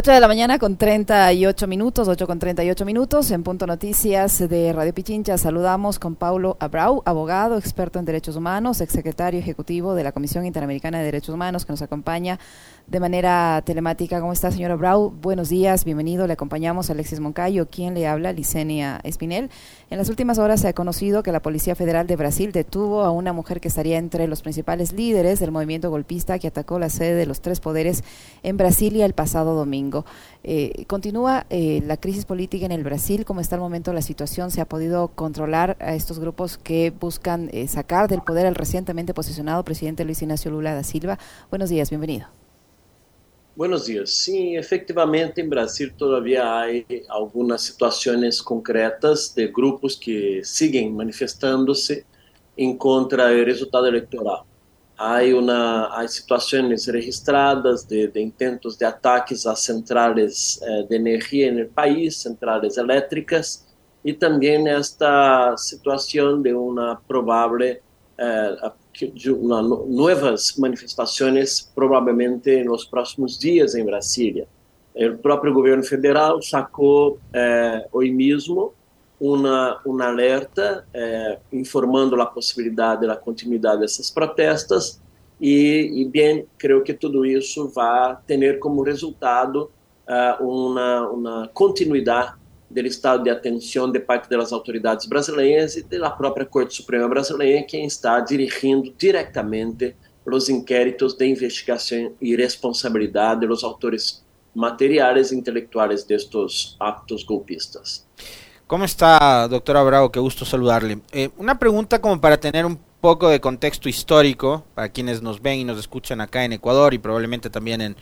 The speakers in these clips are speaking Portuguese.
8 de la mañana con 38 minutos, 8 con 38 minutos, en Punto Noticias de Radio Pichincha. Saludamos con Paulo Abrau, abogado, experto en derechos humanos, exsecretario ejecutivo de la Comisión Interamericana de Derechos Humanos, que nos acompaña de manera telemática. ¿Cómo está, señora Brau? Buenos días, bienvenido. Le acompañamos a Alexis Moncayo, quien le habla, Licenia Espinel. En las últimas horas se ha conocido que la Policía Federal de Brasil detuvo a una mujer que estaría entre los principales líderes del movimiento golpista que atacó la sede de los tres poderes en Brasilia el pasado domingo. Eh, continúa eh, la crisis política en el Brasil. ¿Cómo está el momento la situación? ¿Se ha podido controlar a estos grupos que buscan eh, sacar del poder al recientemente posicionado presidente Luis Ignacio Lula da Silva? Buenos días, bienvenido. Buenos dias. Sim, efetivamente, em Brasil todavia há algumas situações concretas de grupos que seguem manifestando-se em contra o resultado eleitoral. Há, há situações registradas de, de intentos de ataques a centrais eh, de energia no país, centrais elétricas, e também esta situação de uma provável eh, uma, novas manifestações, provavelmente nos próximos dias em Brasília. O próprio governo federal sacou eh, hoje mesmo uma, um alerta eh, informando a possibilidade da continuidade dessas protestas e, e, bem, creio que tudo isso vai ter como resultado uh, uma, uma continuidade do estado de atenção de parte das autoridades brasileiras e da própria Corte Suprema Brasileira, quem está dirigindo diretamente os inquéritos de investigação e responsabilidade dos autores materiais e intelectuais destes actos golpistas. ¿Cómo está, doctora Bravo? Qué gusto saludarle. Eh, una pregunta como para tener un poco de contexto histórico para quienes nos ven y nos escuchan acá en Ecuador y probablemente también en,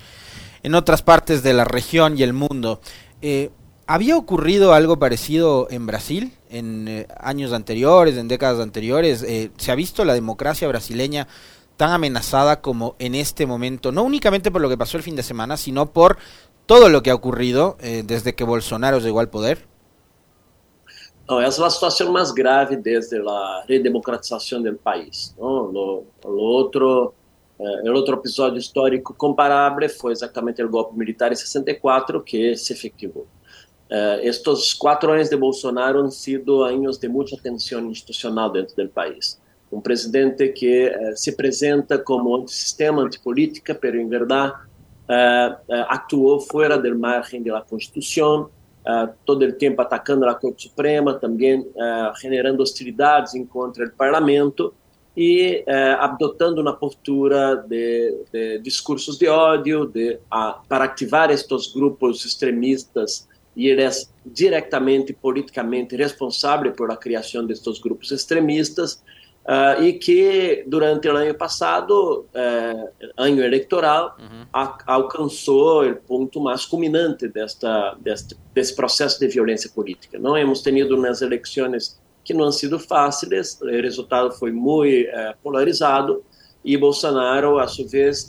en otras partes de la región y el mundo. Eh, ¿Había ocurrido algo parecido en Brasil en eh, años anteriores, en décadas anteriores? Eh, ¿Se ha visto la democracia brasileña tan amenazada como en este momento? No únicamente por lo que pasó el fin de semana, sino por todo lo que ha ocurrido eh, desde que Bolsonaro llegó al poder. No, es la situación más grave desde la redemocratización del país. ¿no? El otro episodio histórico comparable fue exactamente el golpe militar en 64 que se efectivó. Uh, quatro anos de Bolsonaro han sido anos de muita tensão institucional dentro do país. Um presidente que uh, se apresenta como antissistema, antipolítica, mas em verdade uh, actuou fora do margem da Constituição, todo o tempo atacando a Corte Suprema, também generando hostilidades contra o Parlamento e adotando uma postura de, de discursos de ódio de, para ativar estes grupos extremistas e ele é diretamente politicamente responsável por a criação destes grupos extremistas uh, e que durante o ano passado, uh, ano eleitoral, uhum. a, alcançou o ponto mais culminante desta, deste, desse processo de violência política. Não hemos tenido umas eleições que não han sido fáceis, o resultado foi muito uh, polarizado e Bolsonaro, a sua vez,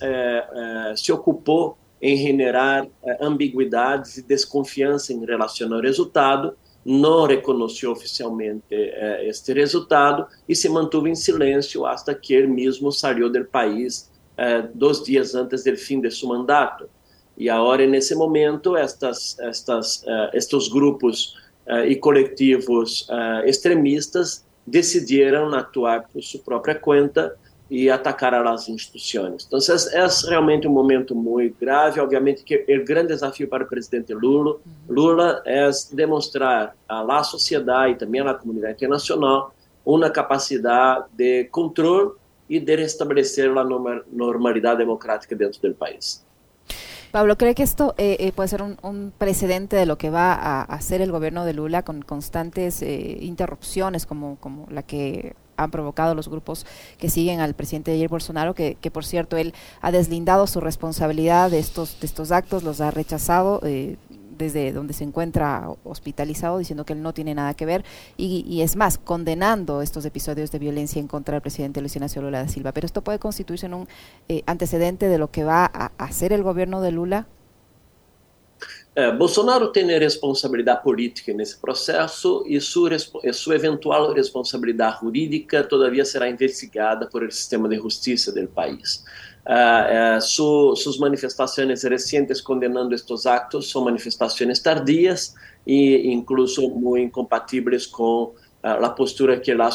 se ocupou em generar eh, ambiguidades e desconfiança em relação ao resultado, não reconheceu oficialmente eh, este resultado e se manteve em silêncio até que ele mesmo saiu do país eh, dois dias antes do fim de seu mandato. E agora, nesse momento, estas, estas, uh, estes grupos uh, e coletivos extremistas decidiram atuar por sua própria conta e atacar as instituições. Então, é realmente um momento muito grave. Obviamente que o grande desafio para o presidente Lula, Lula é demonstrar à sociedade e também à comunidade internacional uma capacidade de controle e de restabelecer a normalidade democrática dentro do país. Pablo, ¿cree que esto eh, eh, puede ser un, un, precedente de lo que va a hacer el gobierno de Lula con constantes eh, interrupciones como, como la que han provocado los grupos que siguen al presidente Jair Bolsonaro, que, por cierto él ha deslindado su responsabilidad de estos, de estos actos, los ha rechazado. Eh, desde donde se encuentra hospitalizado, diciendo que él no tiene nada que ver y, y, es más, condenando estos episodios de violencia en contra del presidente Luis Ignacio Lula da Silva. Pero esto puede constituirse en un eh, antecedente de lo que va a hacer el gobierno de Lula É, Bolsonaro tem responsabilidade política nesse processo e sua, sua eventual responsabilidade jurídica todavia será investigada por o sistema de justiça do país. Uh, uh, su, suas manifestações recentes condenando estes actos são manifestações tardias e incluso incompatíveis com uh, a postura que ele ha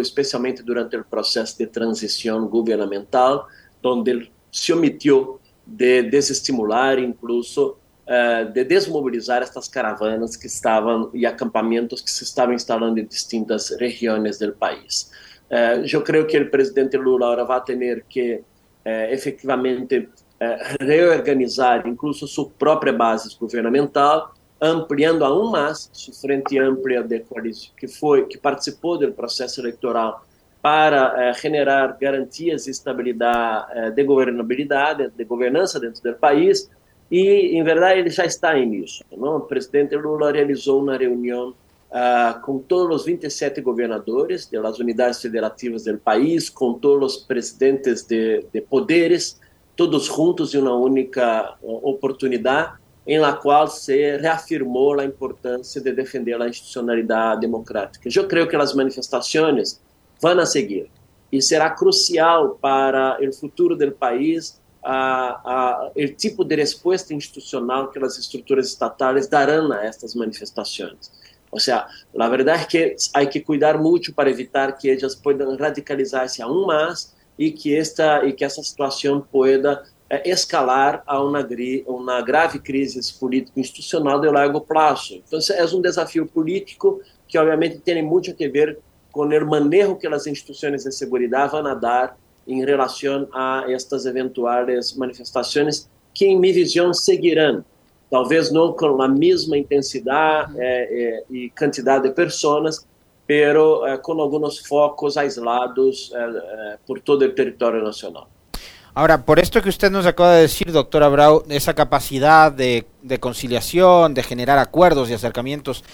especialmente durante o processo de transição governamental, onde ele se omitiu de desestimular, incluso uh, de desmobilizar estas caravanas que estavam e acampamentos que se estavam instalando em distintas regiões do país. Uh, eu creio que o presidente Lula agora vai ter que uh, efetivamente reorganizar, incluso sua própria base governamental, ampliando aún mais sua frente ampla de coalição que foi que participou do processo eleitoral para generar garantias e estabilidade de governabilidade, de governança dentro do país e, em verdade, ele já está nisso. Não? O presidente Lula realizou uma reunião uh, com todos os 27 governadores das unidades federativas do país, com todos os presidentes de, de poderes, todos juntos em uma única uh, oportunidade, em la qual se reafirmou a importância de defender a institucionalidade democrática. Eu creio que as manifestações vão a seguir e será crucial para o futuro do país a, a, o tipo de resposta institucional que as estruturas estatais darão a estas manifestações. Ou seja, a verdade é que há que cuidar muito para evitar que elas possam radicalizar-se aún mais e que esta e que essa situação pueda é, escalar a uma, uma grave crise político-institucional de largo prazo. Então, é um desafio político que, obviamente, tem muito a ver com o manejo que as instituições de segurança vão dar em relação a estas eventuais manifestações que, em minha visão, seguirão. Talvez não com a mesma intensidade eh, eh, e quantidade de pessoas, pero eh, com alguns focos aislados por todo o território nacional. Ahora, por esto que usted nos acaba de decir, doctora Brau, esa capacidad de, conciliación, de generar acuerdos y acercamientos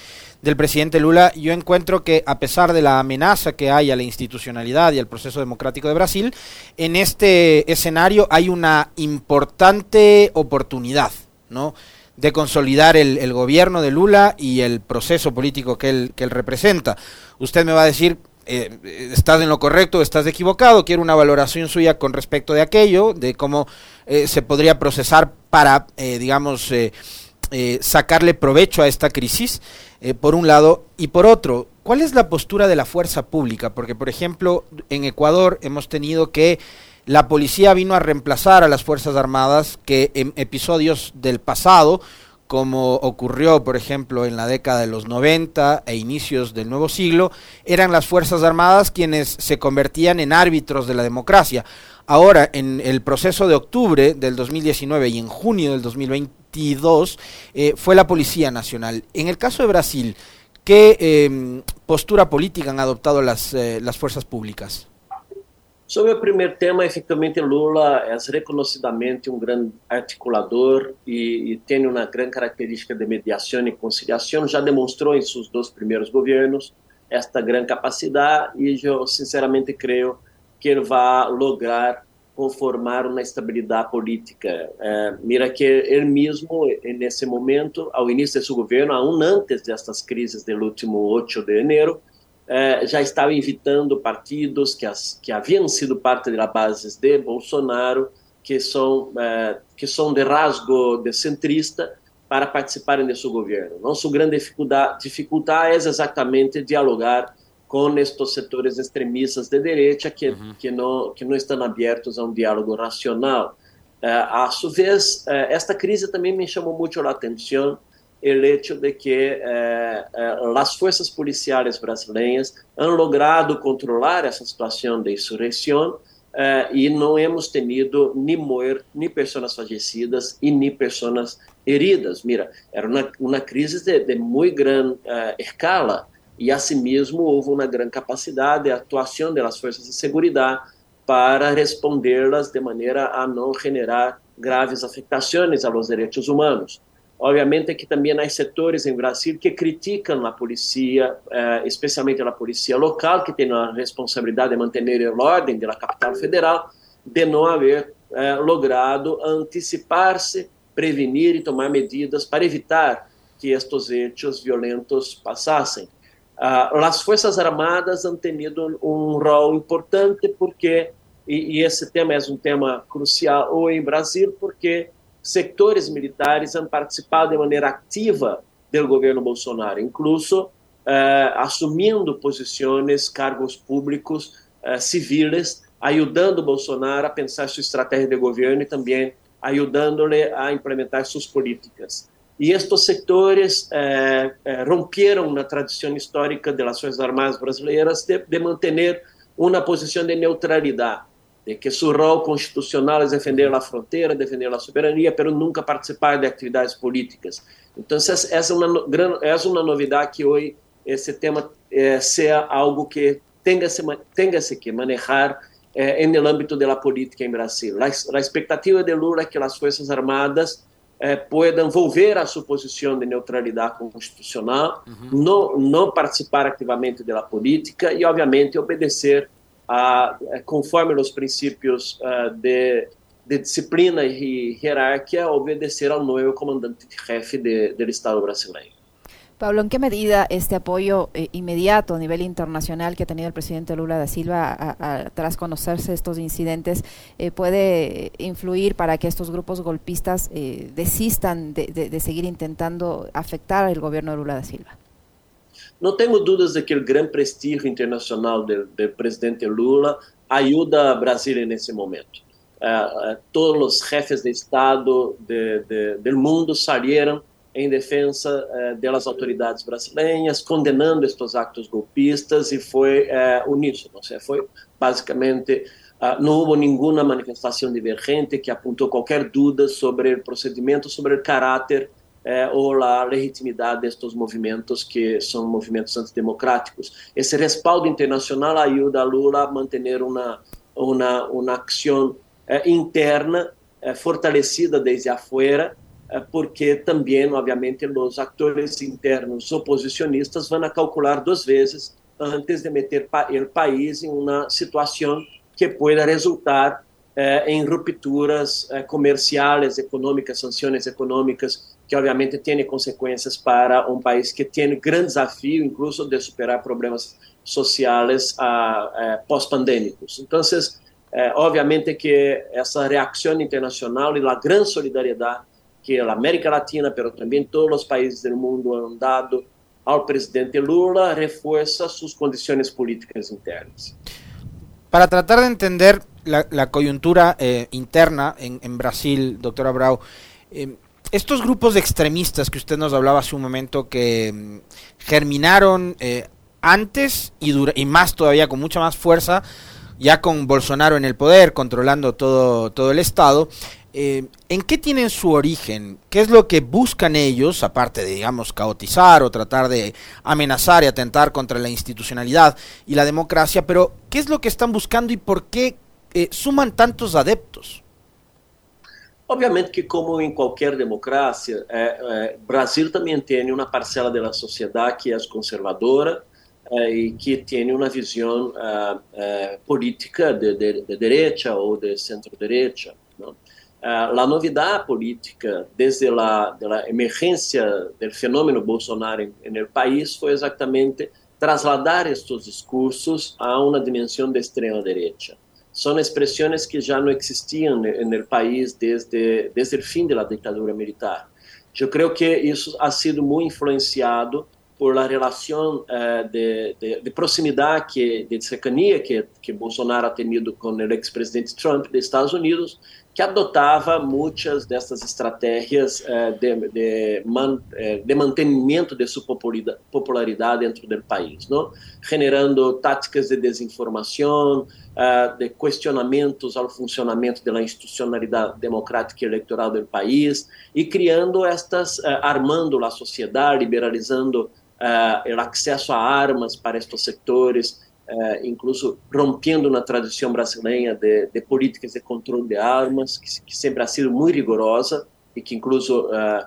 del presidente Lula, yo encuentro que a pesar de la amenaza que hay a la institucionalidad y al proceso democrático de Brasil, en este escenario hay una importante oportunidad, ¿no? de consolidar el, gobierno de Lula y el proceso político que él representa. Usted me va a decir, eh, estás en lo correcto, estás equivocado, quiero una valoración suya con respecto de aquello, de cómo eh, se podría procesar para, eh, digamos, sacarle provecho a esta crisis. Eh, por un lado, y por otro, ¿cuál es la postura de la fuerza pública? Porque, por ejemplo, en Ecuador hemos tenido que la policía vino a reemplazar a las Fuerzas Armadas que en episodios del pasado, como ocurrió, por ejemplo, en la década de los 90 e inicios del nuevo siglo, eran las Fuerzas Armadas quienes se convertían en árbitros de la democracia. Ahora, en el proceso de octubre del 2019 y en junio del 2022, eh, fue la Policía Nacional. En el caso de Brasil, ¿qué eh, postura política han adoptado las, eh, las fuerzas públicas? Sobre o primeiro tema, efetivamente Lula é reconhecidamente um grande articulador e, e, tem uma grande característica de mediação e conciliação. Já demonstrou em seus dois primeiros governos esta grande capacidade e eu sinceramente creio que ele vai lograr conformar uma estabilidade política. É, mira que ele mesmo, nesse momento, ao início de seu governo, aún antes destas crises do último 8 de janeiro, é, já estava invitando partidos que, as, que haviam sido parte da base de Bolsonaro, que são, é, que são de rasgo de centrista, para participarem de seu governo. Nossa grande dificuldade, dificuldade é exatamente dialogar com estes setores extremistas de direita que, uhum. que, não, que não estão abertos a um diálogo racional. Uh, a sua vez, uh, esta crise também me chamou muito a atenção o hecho de que uh, as forças policiais brasileiras han logrado controlar essa situação de insurreição e não hemos tenido nem mortes, nem pessoas falecidas e nem pessoas heridas. Mira, era uma, crise de, de muito grande escala e mesmo houve uma grande capacidade de atuação das forças de segurança para respondê-las de maneira a não generar graves afetações aos direitos humanos. Obviamente que também há setores em Brasil que criticam a polícia, eh, especialmente a polícia local, que tem a responsabilidade de manter a ordem da capital federal, de não haver eh, logrado antecipar-se prevenir e tomar medidas para evitar que estes hechos violentos passassem. Uh, as Forças Armadas han tenido um rol importante porque, e, esse tema é um tema crucial hoje em Brasil, porque setores militares han participado de maneira ativa do governo Bolsonaro, incluso uh, assumindo posições, cargos públicos uh, civis, ajudando Bolsonaro a pensar sua estratégia de governo e também ajudando-lhe a implementar suas políticas. E estes setores eh, eh, romperam na tradição histórica das Forças Armadas brasileiras de, de manter uma posição de neutralidade, de que seu rol constitucional é defender a fronteira, defender a soberania, mas nunca participar de atividades políticas. Então, essa é uma, é uma novidade que hoje esse tema eh, seja algo que tenha se, tenha -se que manejar eh, no âmbito da política em Brasil. A, a expectativa de Lula é que as Forças Armadas eh, puedan volver a sua posição de neutralidade constitucional, uhum. não, não participar ativamente da política e, obviamente, obedecer a, eh, conforme os princípios uh, de, de, disciplina e hierarquia, obedecer ao novo comandante-chefe do Estado brasileiro. Pablo, ¿en qué medida este apoyo eh, inmediato a nivel internacional que ha tenido el presidente Lula da Silva tras conocerse estos incidentes eh, puede influir para que estos grupos golpistas eh, desistan de, seguir intentando afectar al gobierno de Lula da Silva? No tengo dudas de que el gran prestigio internacional del, presidente Lula ayuda a Brasil en ese momento. todos los jefes de Estado del mundo salieron em defesa eh, das autoridades brasileiras, condenando estes actos golpistas e foi eh, uníssono. Seja, foi basicamente uh, não houve nenhuma manifestação divergente que apontou qualquer dúvida sobre o procedimento, sobre o caráter eh, ou a legitimidade destes movimentos que são movimentos antidemocráticos. Esse respaldo internacional ajuda a Lula a manter uma uma uma ação eh, interna eh, fortalecida desde afuera porque também, obviamente, os atores internos oposicionistas vão calcular duas vezes antes de meter o país em uma situação que pueda resultar em rupturas comerciais, econômicas, sanções econômicas, que obviamente têm consequências para um país que tem grande desafio, incluso de superar problemas sociais ah, eh, pós-pandêmicos. Então, eh, obviamente que essa reação internacional e a grande solidariedade que a América Latina, pero também todos os países do mundo han dado ao presidente Lula, refuerza suas condições políticas internas. Para tratar de entender la coyuntura eh, interna en, Brasil, doctora Brau, estos grupos de extremistas que usted nos hablaba hace un momento que mm, germinaron eh, antes y, dura, y más todavía con mucha más fuerza, ya con Bolsonaro en el poder, controlando todo, todo el Estado, eh, ¿en qué tienen su origen? ¿Qué es lo que buscan ellos, aparte de, digamos, caotizar o tratar de amenazar y atentar contra la institucionalidad y la democracia? Pero, ¿qué es lo que están buscando y por qué eh, suman tantos adeptos? Obviamente que, como em qualquer democracia, é, Brasil também tem uma parcela da sociedade que é conservadora e que tem uma visão política de, de, de direita ou de centro-direita. a novidade política desde a emergência do fenômeno Bolsonaro no país foi exatamente trasladar estes discursos a uma dimensão de extrema São expressões que já não existiam no país desde desde o fim da ditadura militar. Eu creio que isso ha sido muito influenciado por la relação uh, de, de, de, proximidade, que, de cercania que, que Bolsonaro ha tenido o ex-presidente Trump dos Estados Unidos, que adotava muitas dessas estratégias uh, de, de, man, uh, de, mantenimento de sua popularidade dentro do país, não? generando táticas de desinformação, de questionamentos ao funcionamento da institucionalidade democrática e eleitoral do país e criando estas, armando a sociedade, liberalizando uh, o acesso a armas para estes setores, uh, incluso rompendo na tradição brasileira de, de, políticas de controle de armas, que, que, sempre ha sido muito rigorosa e que incluso uh,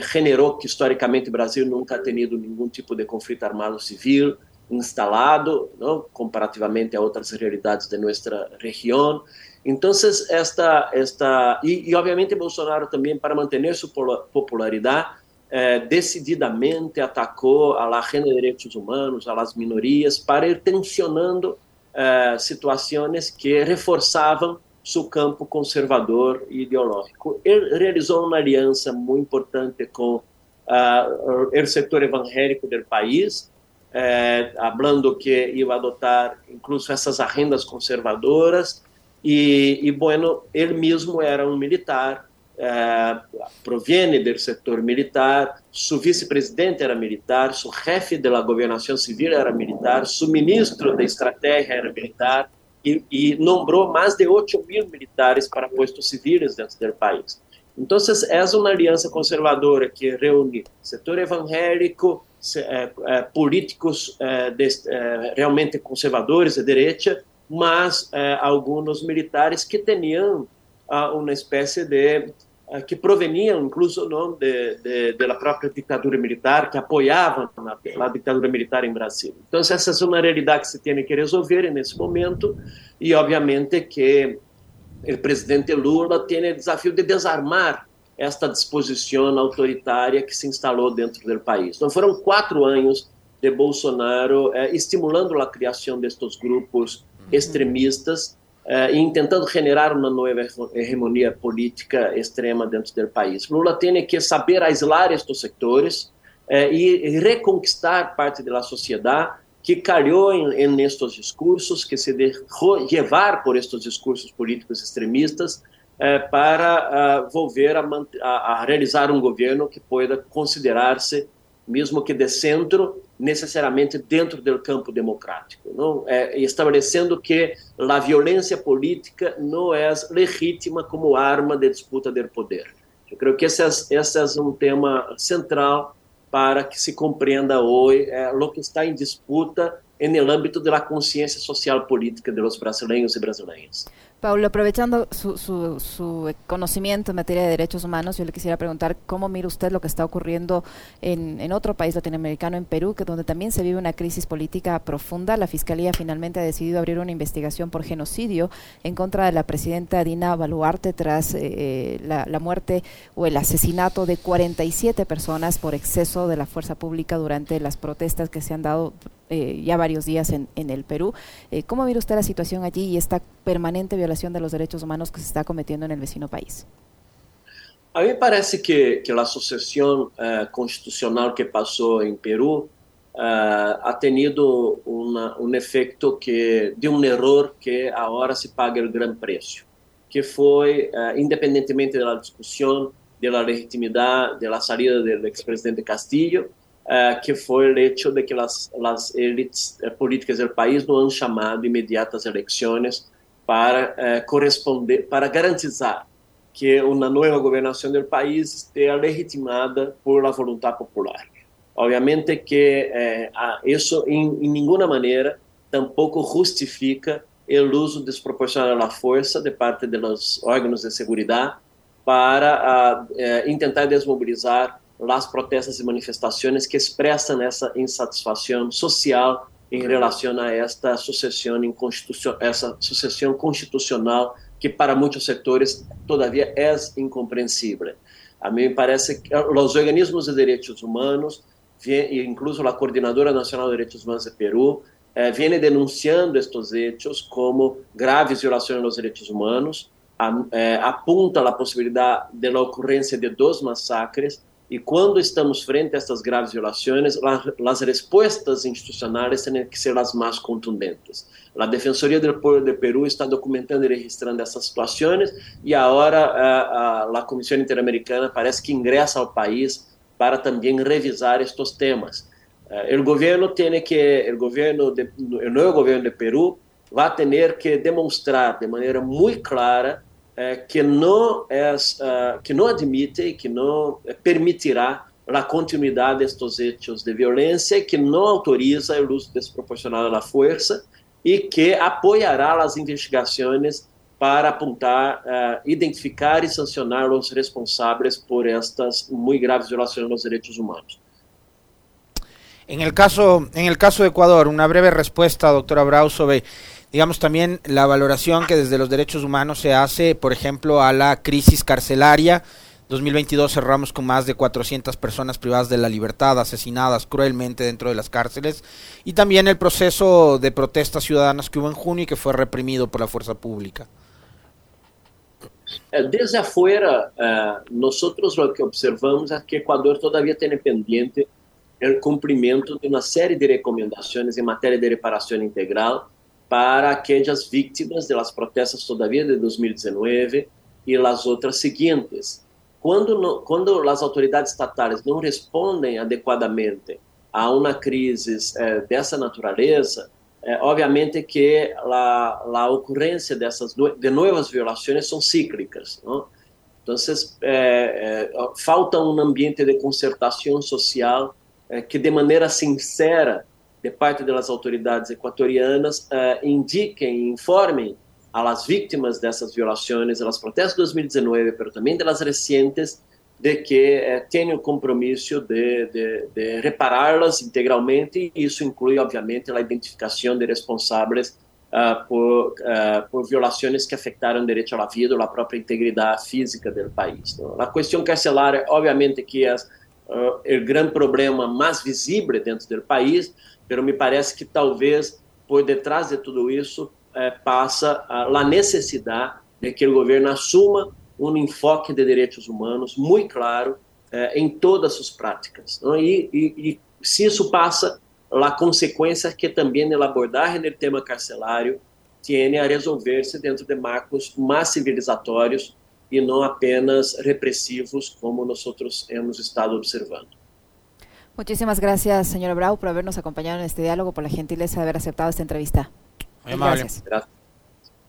generou que historicamente o Brasil nunca ha tenido nenhum tipo de conflito armado civil instalado, não? comparativamente a outras realidades de nossa região. Entonces, esta, esta y, y, obviamente Bolsonaro también para mantener su popularidad eh, decididamente atacou a agenda de direitos humanos, a las minorias, para ir tensionando eh, situações que reforçavam seu campo conservador e ideológico. Ele realizou uma aliança muito importante com uh, o setor evangélico do país, eh, falando que ia adotar incluso essas agendas conservadoras, e, e bueno, ele mesmo era um militar, eh, proviene do setor militar, seu vice-presidente era militar, seu chefe da governação civil era militar, seu ministro de estratégia era militar, e, e nombrou mais de 8 mil militares para postos civis dentro do país. Então, é uma aliança conservadora que reúne setor evangélico, eh, eh, políticos eh, realmente conservadores de direita, mas alguns militares que tinham ah, uma espécie de que proveniam incluso não de, de, da própria ditadura militar, que apoiavam a, a, ditadura militar em Brasil. Então, essa é uma realidade que se tem que resolver nesse momento, e obviamente que o presidente Lula tem o desafio de desarmar esta disposição autoritária que se instalou dentro do país. Então, foram quatro anos de Bolsonaro eh, estimulando a criação destes grupos extremistas uh, e tentando generar uma nova hegemonia política extrema dentro do país. Lula tem que saber aislar estes sectores uh, e reconquistar parte da sociedade que calhou em, estes discursos, que se deixou levar por estes discursos políticos extremistas uh, para volver a, a, a realizar um governo que pueda considerar-se mesmo que de centro, necessariamente dentro do campo democrático, não? É, estabelecendo que a violência política não é legítima como arma de disputa do poder. Eu creio que esse é, esse é um tema central para que se compreenda hoje é, o que está em disputa no âmbito da consciência social política dos brasileiros e brasileiras. Paulo, aprovechando su, su, conocimiento en materia de derechos humanos, yo le quisiera preguntar cómo mira usted lo que está ocurriendo en, en, otro país latinoamericano, en Perú, que donde también se vive una crisis política profunda. La Fiscalía finalmente ha decidido abrir una investigación por genocidio en contra de la presidenta Dina Baluarte tras eh, la, la, muerte o el asesinato de 47 personas por exceso de la fuerza pública durante las protestas que se han dado eh, ya varios días en, en el Perú. Eh, ¿Cómo mira usted la situación allí y esta permanente violación de los derechos humanos que se está cometiendo en el vecino país? A mí parece que, que la sucesión eh, constitucional que pasó en Perú eh, ha tenido una, un efecto que, de un error que ahora se paga el gran precio, que fue, eh, independientemente de la discusión de la legitimidad de la salida del expresidente Castillo, uh, que foi o hecho de que as, as elites políticas do país não han chamado imediatas eleições para uh, corresponder, para garantizar que uma nova governação do país esteja legitimada por la vontade popular. Obviamente que isso em, em nenhuma maneira tampouco justifica o uso desproporcional da força de parte dos órgãos de segurança para tentar desmobilizar las protestas e manifestações que expressam essa insatisfação social em relação a esta sucessão essa sucessão constitucional que para muitos setores todavia é incompreensível. A mim parece que os organismos de direitos humanos, incluso a Coordenadora Nacional de Direitos Humanos de Peru, eh, vem denunciando estes hechos como graves violações dos direitos humanos, eh, apunta a possibilidade de la ocorrência de dois massacres e quando estamos frente a estas graves violações, as respostas institucionais têm que ser as mais contundentes. A Defensoria do Povo de Peru está documentando e registrando essas situações e agora a, a, a Comissão Interamericana parece que ingressa ao país para também revisar estes temas. Uh, o governo tem que, o governo, o novo governo de Peru vai ter que demonstrar de maneira muito clara eh, que não é uh, que não admite que não permitirá a continuidade destes hechos de violência, que não autoriza o uso desproporcional da força e que apoiará as investigações para apontar, uh, identificar e sancionar os responsáveis por estas muito graves violações dos direitos humanos. En el caso, en el caso de Ecuador, una breve respuesta, doctora Brau, sobre digamos también la valoración que desde los derechos humanos se hace, por ejemplo, a la crisis carcelaria. 2022 cerramos con más de 400 personas privadas de la libertad, asesinadas cruelmente dentro de las cárceles, y también el proceso de protestas ciudadanas que hubo en junio y que fue reprimido por la fuerza pública. Desde afuera, uh, nosotros lo que observamos es que Ecuador todavía tiene pendiente el cumplimiento de una serie de recomendaciones en materia de reparación integral para aquellas víctimas de las protestas todavía de 2019 y las otras siguientes. Quando, não, quando as autoridades estatais não respondem adequadamente a uma crise é, dessa natureza, é, obviamente que a, a ocorrência dessas de novas violações são cíclicas. Não? Então, é, falta um ambiente de concertação social que, de maneira sincera, de parte das autoridades equatorianas, indiquem, informem a las víctimas de esas violaciones, de las protestas de 2019, pero también de las recientes, de que eh, tiene el compromiso de, de, de, repararlas integralmente y eso incluye obviamente la identificación de responsables uh, por, uh, por, violaciones que afectaron el derecho a la vida o la propia integridad física del país. ¿no? La cuestión carcelaria obviamente que es uh, el gran problema más visible dentro del país, pero me parece que talvez por detrás de todo isso eh, passa a, necessidade de que o governo assuma um enfoque de direitos humanos muito claro eh, em todas suas práticas. E, e, e, se isso passa, a consequência é que também a abordagem do tema carcerário tem a resolver-se dentro de marcos mais civilizatórios e não apenas repressivos, como nós outros hemos estado observando. Muchísimas gracias, señor Brau, por habernos acompañado en este diálogo, por la gentileza de haber aceptado esta entrevista. Gracias. Gracias.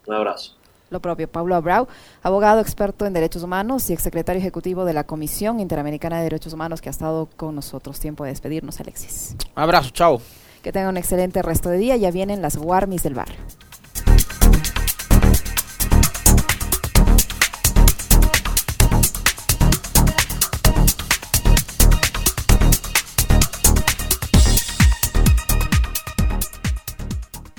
Un abrazo. Lo propio, Pablo Abrau, abogado experto en derechos humanos y exsecretario ejecutivo de la Comisión Interamericana de Derechos Humanos que ha estado con nosotros. Tiempo de despedirnos, Alexis. abrazo, chao. Que tenga un excelente resto de día. Ya vienen las Warmis del barrio.